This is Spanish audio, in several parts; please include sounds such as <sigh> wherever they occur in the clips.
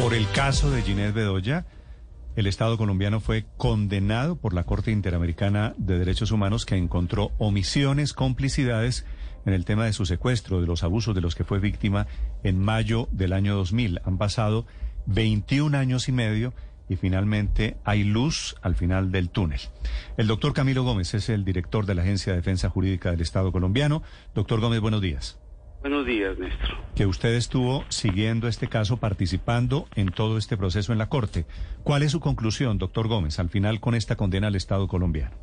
Por el caso de Ginette Bedoya, el Estado colombiano fue condenado por la Corte Interamericana de Derechos Humanos que encontró omisiones, complicidades en el tema de su secuestro, de los abusos de los que fue víctima en mayo del año 2000. Han pasado 21 años y medio y finalmente hay luz al final del túnel. El doctor Camilo Gómez es el director de la Agencia de Defensa Jurídica del Estado colombiano. Doctor Gómez, buenos días. Buenos días, Néstor. Que usted estuvo siguiendo este caso, participando en todo este proceso en la Corte. ¿Cuál es su conclusión, doctor Gómez, al final con esta condena al Estado colombiano?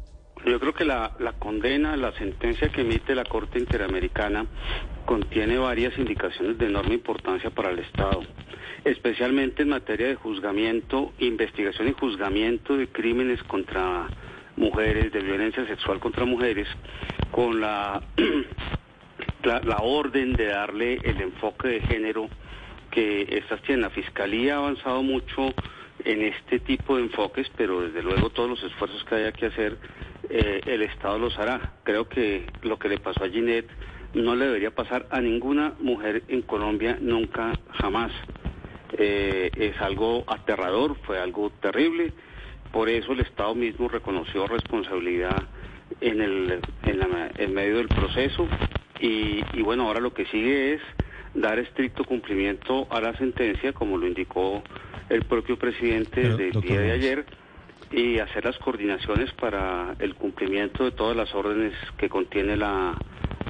Yo creo que la, la condena, la sentencia que emite la Corte Interamericana contiene varias indicaciones de enorme importancia para el Estado, especialmente en materia de juzgamiento, investigación y juzgamiento de crímenes contra mujeres, de violencia sexual contra mujeres, con la <clears throat> la, orden de darle el enfoque de género que estas tienen. La Fiscalía ha avanzado mucho en este tipo de enfoques, pero desde luego todos los esfuerzos que haya que hacer, eh, el Estado los hará. Creo que lo que le pasó a Ginette no le debería pasar a ninguna mujer en Colombia nunca, jamás. Eh, es algo aterrador, fue algo terrible. Por eso el Estado mismo reconoció responsabilidad en el en medio del proceso y, bueno, ahora lo que sigue es dar estricto cumplimiento a la sentencia, como lo indicó el propio presidente del día de ayer, y hacer las coordinaciones para el cumplimiento de todas las órdenes que contiene la,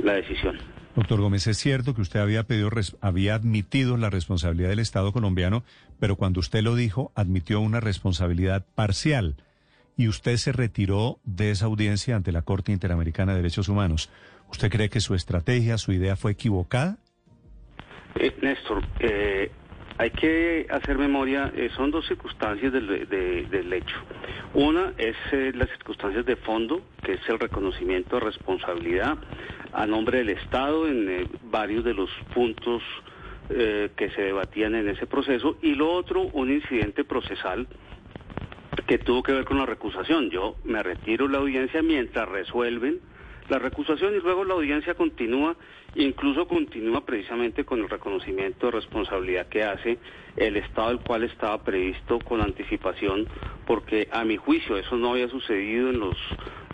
la decisión. Doctor Gómez, es cierto que usted había pedido, había admitido la responsabilidad del Estado colombiano, pero cuando usted lo dijo, admitió una responsabilidad parcial y usted se retiró de esa audiencia ante la Corte Interamericana de Derechos Humanos. ¿Usted cree que su estrategia, su idea fue equivocada? Eh, Néstor, eh, hay que hacer memoria, eh, son dos circunstancias del, hecho. Una es las circunstancias de fondo, que es el reconocimiento de responsabilidad a nombre del Estado en varios de los puntos que se debatían en ese proceso, y lo otro, un incidente procesal que tuvo que ver con la recusación. Yo me retiro la audiencia mientras resuelven la recusación y luego la audiencia continúa, incluso continúa precisamente con el reconocimiento de responsabilidad que hace el Estado el cual estaba previsto con anticipación, porque a mi juicio eso no había sucedido en los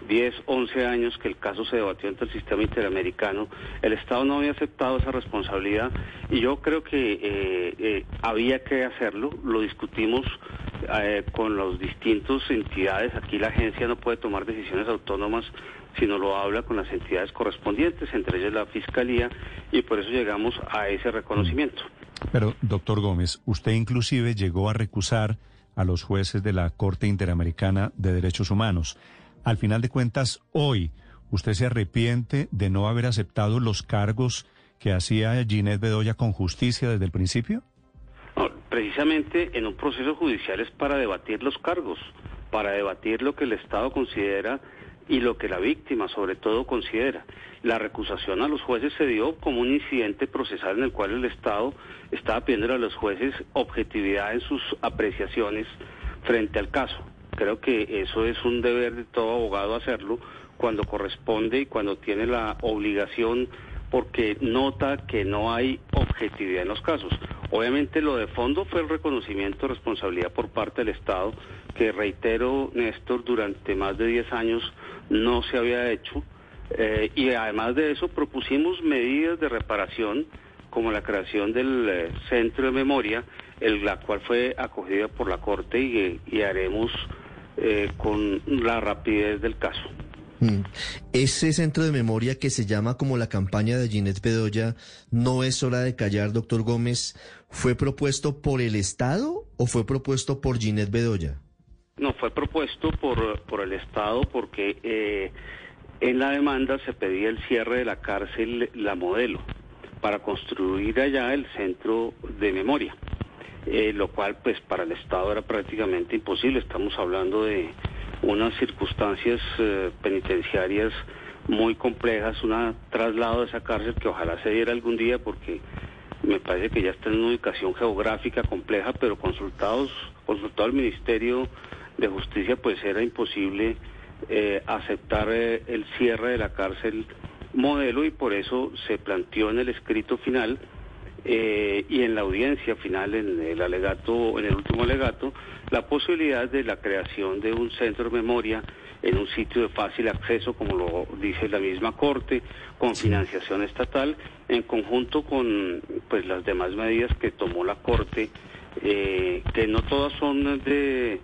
10, 11 años que el caso se debatió ante el sistema interamericano, el Estado no había aceptado esa responsabilidad y yo creo que eh, eh, había que hacerlo, lo discutimos eh, con las distintas entidades, aquí la agencia no puede tomar decisiones autónomas sino lo habla con las entidades correspondientes, entre ellas la Fiscalía, y por eso llegamos a ese reconocimiento. Pero, doctor Gómez, usted inclusive llegó a recusar a los jueces de la Corte Interamericana de Derechos Humanos. Al final de cuentas, hoy, ¿usted se arrepiente de no haber aceptado los cargos que hacía Ginette Bedoya con justicia desde el principio? Precisamente en un proceso judicial es para debatir los cargos, para debatir lo que el Estado considera y lo que la víctima sobre todo considera. La recusación a los jueces se dio como un incidente procesal en el cual el Estado estaba pidiendo a los jueces objetividad en sus apreciaciones frente al caso. Creo que eso es un deber de todo abogado hacerlo cuando corresponde y cuando tiene la obligación porque nota que no hay objetividad en los casos. Obviamente lo de fondo fue el reconocimiento de responsabilidad por parte del Estado, que reitero, Néstor, durante más de 10 años no se había hecho. Eh, y además de eso propusimos medidas de reparación como la creación del eh, centro de memoria, la cual fue acogida por la Corte y, haremos eh, con la rapidez del caso. Mm. Ese centro de memoria que se llama como la campaña de Ginette Bedoya, ¿no es hora de callar, doctor Gómez? ¿Fue propuesto por el Estado o fue propuesto por Ginette Bedoya? No, fue propuesto por, por el Estado porque eh, en la demanda se pedía el cierre de la cárcel La Modelo para construir allá el centro de memoria, eh, lo cual pues para el Estado era prácticamente imposible. Estamos hablando de unas circunstancias eh, penitenciarias muy complejas, un traslado de esa cárcel que ojalá se diera algún día porque me parece que ya está en una ubicación geográfica compleja, pero consultados, consultado al Ministerio de Justicia, pues era imposible eh, aceptar eh, el cierre de la cárcel modelo y por eso se planteó en el escrito final eh, y en la audiencia final, en el alegato, en el último alegato, la posibilidad de la creación de un centro de memoria en un sitio de fácil acceso, como lo dice la misma Corte, con financiación estatal, en conjunto con pues las demás medidas que tomó la Corte, eh, que no todas son de,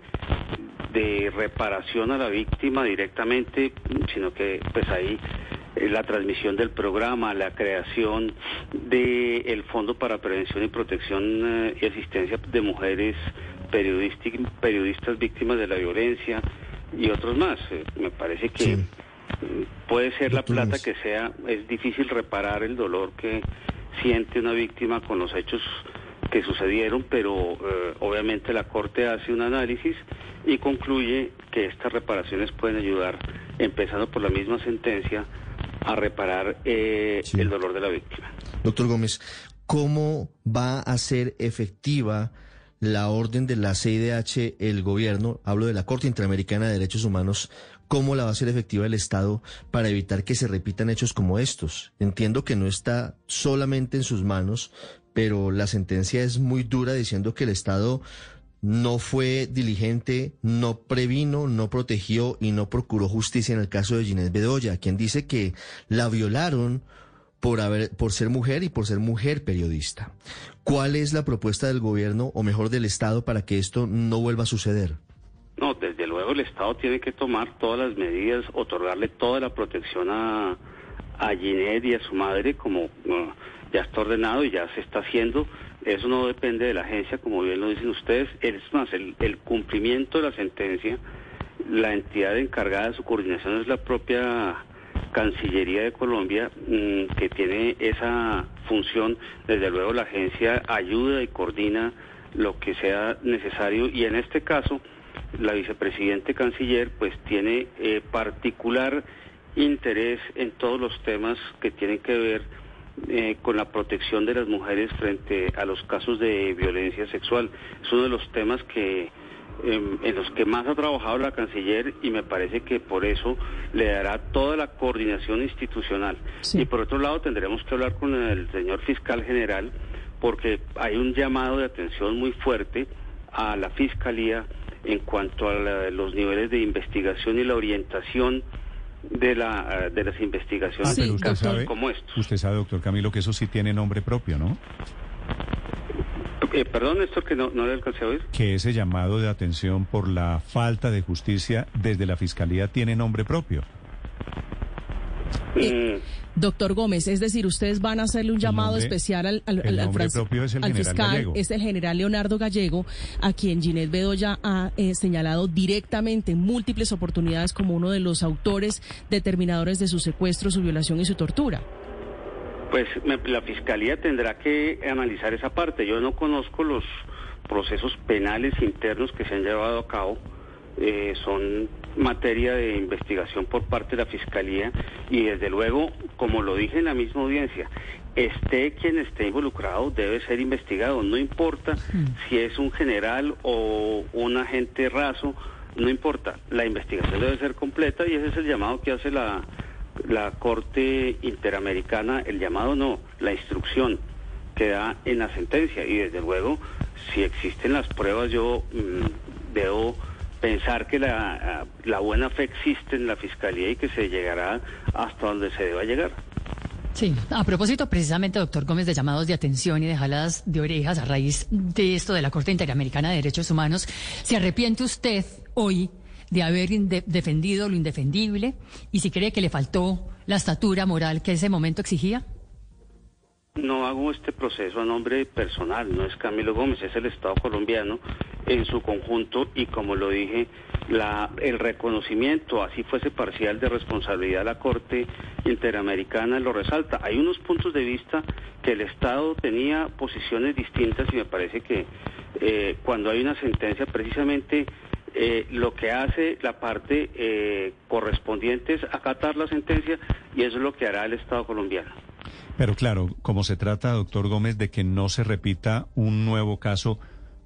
de reparación a la víctima directamente, sino que pues ahí eh, la transmisión del programa, la creación del el Fondo para Prevención y Protección eh, y Asistencia de Mujeres periodistas víctimas de la violencia, y otros más. Eh, me parece que puede ser la plata que sea, es difícil reparar el dolor que siente una víctima con los hechos que sucedieron, pero eh, obviamente la Corte hace un análisis y concluye que estas reparaciones pueden ayudar, empezando por la misma sentencia, a reparar eh, el dolor de la víctima. Doctor Gómez, ¿cómo va a ser efectiva la orden de la CIDH, el gobierno, hablo de la Corte Interamericana de Derechos Humanos, cómo la va a hacer efectiva el Estado para evitar que se repitan hechos como estos. Entiendo que no está solamente en sus manos, pero la sentencia es muy dura diciendo que el Estado no fue diligente, no previno, no protegió y no procuró justicia en el caso de Ginés Bedoya, quien dice que la violaron por, haber, por ser mujer y por ser mujer periodista. ¿Cuál es la propuesta del gobierno, o mejor del Estado, para que esto no vuelva a suceder? No, desde luego el Estado tiene que tomar todas las medidas, otorgarle toda la protección a, a Ginette y a su madre, como ya está ordenado y ya se está haciendo. Eso no depende de la agencia, como bien lo dicen ustedes. Es más, el, el cumplimiento de la sentencia, la entidad encargada de su coordinación es la propia Cancillería de Colombia, mm, que tiene esa función, desde luego la agencia ayuda y coordina lo que sea necesario y en este caso la vicepresidente canciller pues tiene eh, particular interés en todos los temas que tienen que ver eh, con la protección de las mujeres frente a los casos de violencia sexual. Es uno de los temas que en, los que más ha trabajado la canciller y me parece que por eso le dará toda la coordinación institucional. Y por otro lado tendremos que hablar con el señor fiscal general porque hay un llamado de atención muy fuerte a la fiscalía en cuanto a los niveles de investigación y la orientación de la de las investigaciones en casos como estos. Usted sabe, doctor Camilo, que eso sí tiene nombre propio, ¿no? Eh, perdón, esto que no, no le alcancé a oír. Que ese llamado de atención por la falta de justicia desde la Fiscalía tiene nombre propio. Eh, doctor Gómez, es decir, ustedes van a hacerle un llamado especial al, al, el nombre propio es el fiscal, Gallego. es el general Leonardo Gallego, a quien Ginés Bedoya ha eh, señalado directamente en múltiples oportunidades como uno de los autores determinadores de su secuestro, su violación y su tortura. Pues la Fiscalía tendrá que analizar esa parte. Yo no conozco los procesos penales internos que se han llevado a cabo. Eh, son materia de investigación por parte de la Fiscalía y desde luego, como lo dije en la misma audiencia, esté quien esté involucrado debe ser investigado. No importa mm. si es un general o un agente raso, no importa. La investigación debe ser completa y ese es el llamado que hace la la Corte Interamericana, el llamado no, la instrucción que da en la sentencia. Y desde luego, si existen las pruebas, yo mm, debo pensar que la, la buena fe existe en la Fiscalía y que se llegará hasta donde se deba llegar. Sí, a propósito precisamente, doctor Gómez, de llamados de atención y de jaladas de orejas a raíz de esto de la Corte Interamericana de Derechos Humanos, ¿se arrepiente usted hoy de haber defendido lo indefendible y si cree que le faltó la estatura moral que ese momento exigía? No hago este proceso a nombre personal, no es Camilo Gómez, es el Estado colombiano en su conjunto y como lo dije, la, el reconocimiento, así fuese parcial de responsabilidad de la Corte Interamericana, lo resalta. Hay unos puntos de vista que el Estado tenía posiciones distintas y me parece que eh, cuando hay una sentencia precisamente eh, lo que hace la parte eh, correspondiente es acatar la sentencia y eso es lo que hará el Estado colombiano. Pero claro, como se trata, doctor Gómez, de que no se repita un nuevo caso,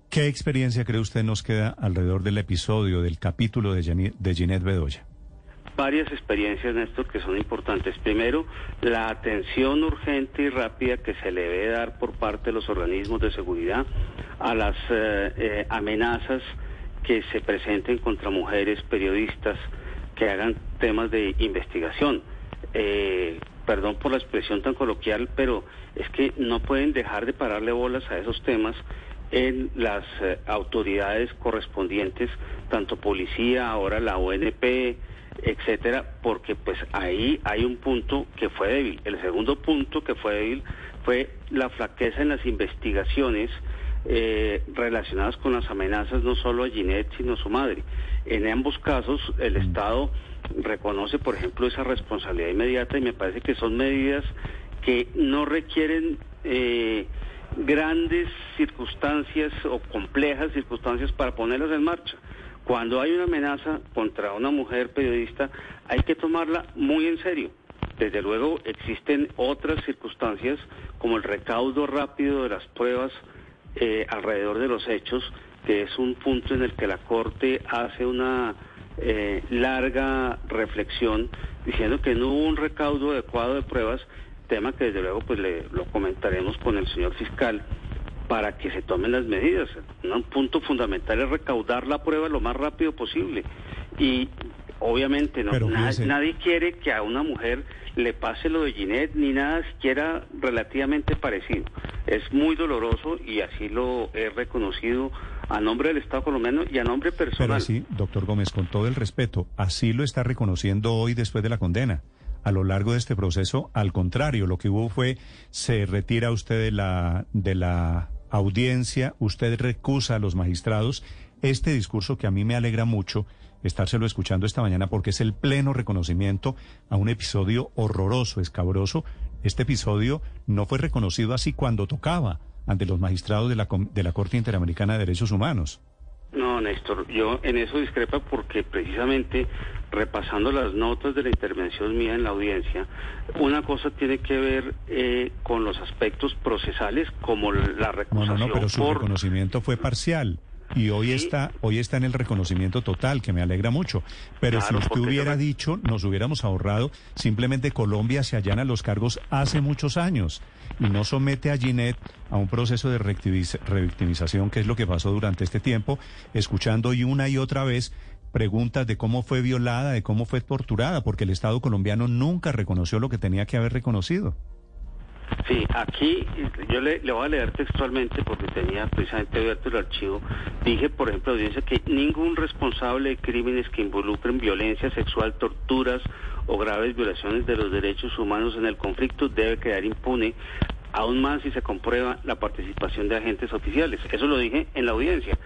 ¿qué experiencia cree usted nos queda alrededor del episodio, del capítulo de, de Ginette Bedoya? varias experiencias, Néstor, que son importantes. Primero, la atención urgente y rápida que se le debe dar por parte de los organismos de seguridad a las eh, eh, amenazas que se presenten contra mujeres periodistas que hagan temas de investigación. Eh, perdón por la expresión tan coloquial, pero es que no pueden dejar de pararle bolas a esos temas en las autoridades correspondientes, tanto policía, ahora la ONP, etcétera, porque pues ahí hay un punto que fue débil. El segundo punto que fue débil fue la flaqueza en las investigaciones eh, relacionadas con las amenazas no solo a Ginette, sino a su madre. En ambos casos, el mm. Estado reconoce, por ejemplo, esa responsabilidad inmediata y me parece que son medidas que no requieren eh, grandes circunstancias o complejas circunstancias para ponerlas en marcha. Cuando hay una amenaza contra una mujer periodista, hay que tomarla muy en serio. Desde luego existen otras circunstancias como el recaudo rápido de las pruebas eh, alrededor de los hechos, que es un punto en el que la Corte hace una eh, larga reflexión diciendo que no hubo un recaudo adecuado de pruebas, tema que desde luego pues le, lo comentaremos con el señor fiscal para que se tomen las medidas. Un punto fundamental es recaudar la prueba lo más rápido posible. Y obviamente no, nadie, quiere que a una mujer le pase lo de Ginette ni nada siquiera relativamente parecido. Es muy doloroso y así lo he reconocido a nombre del Estado colombiano y a nombre personal. Pero así, doctor Gómez, con todo el respeto, así lo está reconociendo hoy después de la condena. A lo largo de este proceso, al contrario, lo que hubo fue se retira usted de la de la audiencia, usted recusa a los magistrados. Este discurso que a mí me alegra mucho estárselo escuchando esta mañana porque es el pleno reconocimiento a un episodio horroroso, escabroso. Este episodio no fue reconocido así cuando tocaba ante los magistrados de la, de la Corte Interamericana de Derechos Humanos. No, Néstor, yo en eso discrepa porque precisamente repasando las notas de la intervención mía en la audiencia, una cosa tiene que ver eh, con los aspectos procesales como la recusación. No, no, pero su reconocimiento fue parcial. Y hoy está, hoy está en el reconocimiento total, que me alegra mucho. Pero si usted hubiera dicho, nos hubiéramos ahorrado, simplemente Colombia se allana los cargos hace muchos años y no somete a Ginette a un proceso de revictimización, que es lo que pasó durante este tiempo, escuchando y una y otra vez preguntas de cómo fue violada, de cómo fue torturada, porque el Estado colombiano nunca reconoció lo que tenía que haber reconocido. Sí, aquí yo le, voy a leer textualmente porque tenía precisamente abierto el archivo. Dije, por ejemplo, audiencia que ningún responsable de crímenes que involucren violencia sexual, torturas o graves violaciones de los derechos humanos en el conflicto debe quedar impune, aún más si se comprueba la participación de agentes oficiales. Eso lo dije en la audiencia.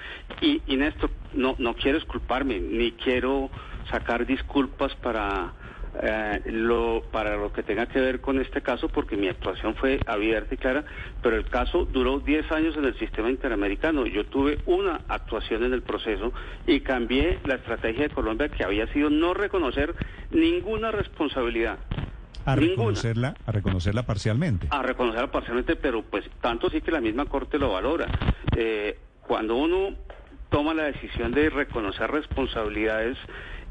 Y, y Néstor, no, no quiero disculparme, ni quiero sacar disculpas para eh, lo, para lo que tenga que ver con este caso, porque mi actuación fue abierta y clara, pero el caso duró 10 años en el sistema interamericano. Yo tuve una actuación en el proceso y cambié la estrategia de Colombia, que había sido no reconocer ninguna responsabilidad. A reconocerla, a reconocerla parcialmente. A reconocerla parcialmente, pero pues tanto sí que la misma Corte lo valora. Eh, cuando uno toma la decisión de reconocer responsabilidades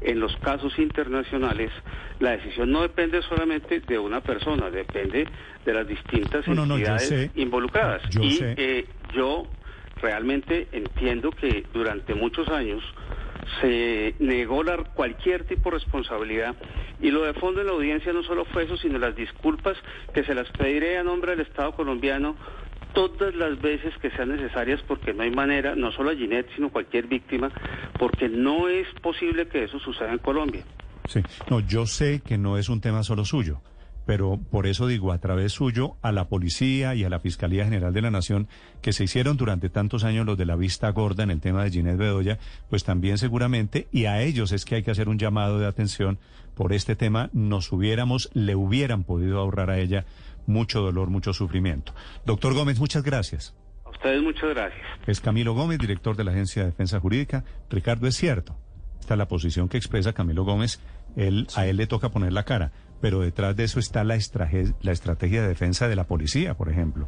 en los casos internacionales, la decisión no depende solamente de una persona, depende de las distintas entidades involucradas. y eh, yo realmente entiendo que durante muchos años se negó la, cualquier tipo de responsabilidad. Y lo de fondo en la audiencia no solo fue eso, sino las disculpas que se las pediré a nombre del Estado colombiano todas las veces que sean necesarias porque no hay manera, no solo a Ginette, sino cualquier víctima, porque no es posible que eso suceda en Colombia. Sí, no, yo sé que no es un tema solo suyo, pero por eso digo, a través suyo, a la policía y a la Fiscalía General de la Nación, que se hicieron durante tantos años los de la vista gorda en el tema de Ginette Bedoya, pues también seguramente, y a ellos es que hay que hacer un llamado de atención por este tema, nos hubiéramos, le hubieran podido ahorrar a ella mucho dolor, mucho sufrimiento. Doctor Gómez, muchas gracias. A ustedes muchas gracias. Es Camilo Gómez, director de la Agencia de Defensa Jurídica. Ricardo, es cierto. Esta es la posición que expresa Camilo Gómez. Él, A él le toca poner la cara, pero detrás de eso está la, la estrategia de defensa de la policía, por ejemplo.